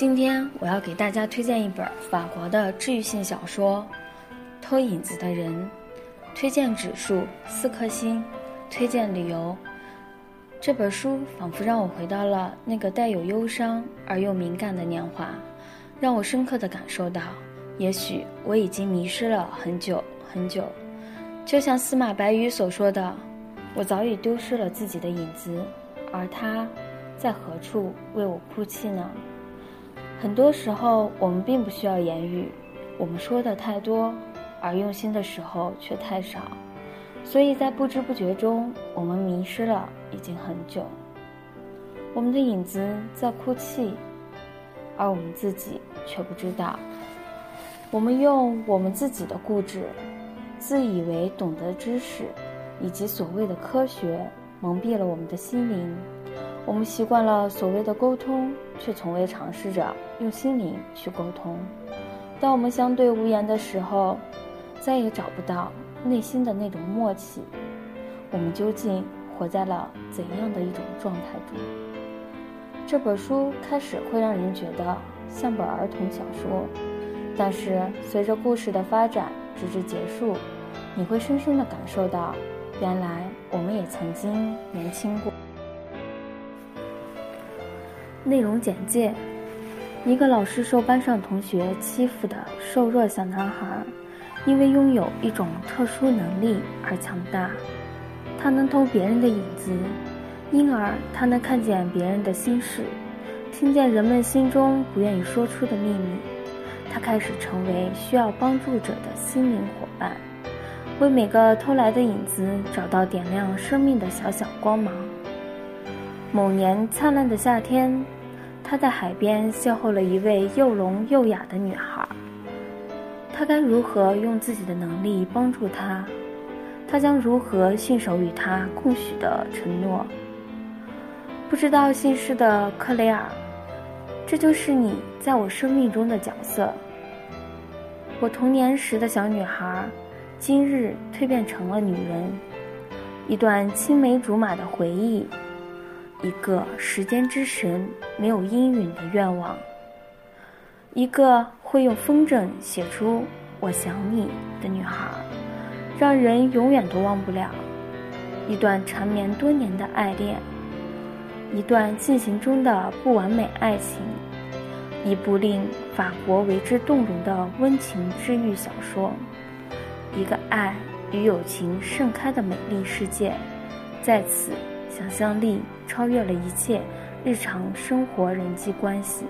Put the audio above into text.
今天我要给大家推荐一本法国的治愈性小说《偷影子的人》，推荐指数四颗星，推荐理由：这本书仿佛让我回到了那个带有忧伤而又敏感的年华，让我深刻地感受到，也许我已经迷失了很久很久。就像司马白羽所说的：“我早已丢失了自己的影子，而他，在何处为我哭泣呢？”很多时候，我们并不需要言语，我们说的太多，而用心的时候却太少，所以在不知不觉中，我们迷失了已经很久。我们的影子在哭泣，而我们自己却不知道。我们用我们自己的固执、自以为懂得知识，以及所谓的科学，蒙蔽了我们的心灵。我们习惯了所谓的沟通，却从未尝试着用心灵去沟通。当我们相对无言的时候，再也找不到内心的那种默契。我们究竟活在了怎样的一种状态中？这本书开始会让人觉得像本儿童小说，但是随着故事的发展，直至结束，你会深深的感受到，原来我们也曾经年轻过。内容简介：一个老是受班上同学欺负的瘦弱小男孩，因为拥有一种特殊能力而强大。他能偷别人的影子，因而他能看见别人的心事，听见人们心中不愿意说出的秘密。他开始成为需要帮助者的心灵伙伴，为每个偷来的影子找到点亮生命的小小光芒。某年灿烂的夏天，他在海边邂逅了一位又聋又哑的女孩。他该如何用自己的能力帮助她？他将如何信守与她共许的承诺？不知道姓氏的克雷尔，这就是你在我生命中的角色。我童年时的小女孩，今日蜕变成了女人。一段青梅竹马的回忆。一个时间之神没有阴允的愿望，一个会用风筝写出“我想你”的女孩，让人永远都忘不了。一段缠绵多年的爱恋，一段进行中的不完美爱情，一部令法国为之动容的温情治愈小说，一个爱与友情盛开的美丽世界，在此。想象力超越了一切日常生活人际关系。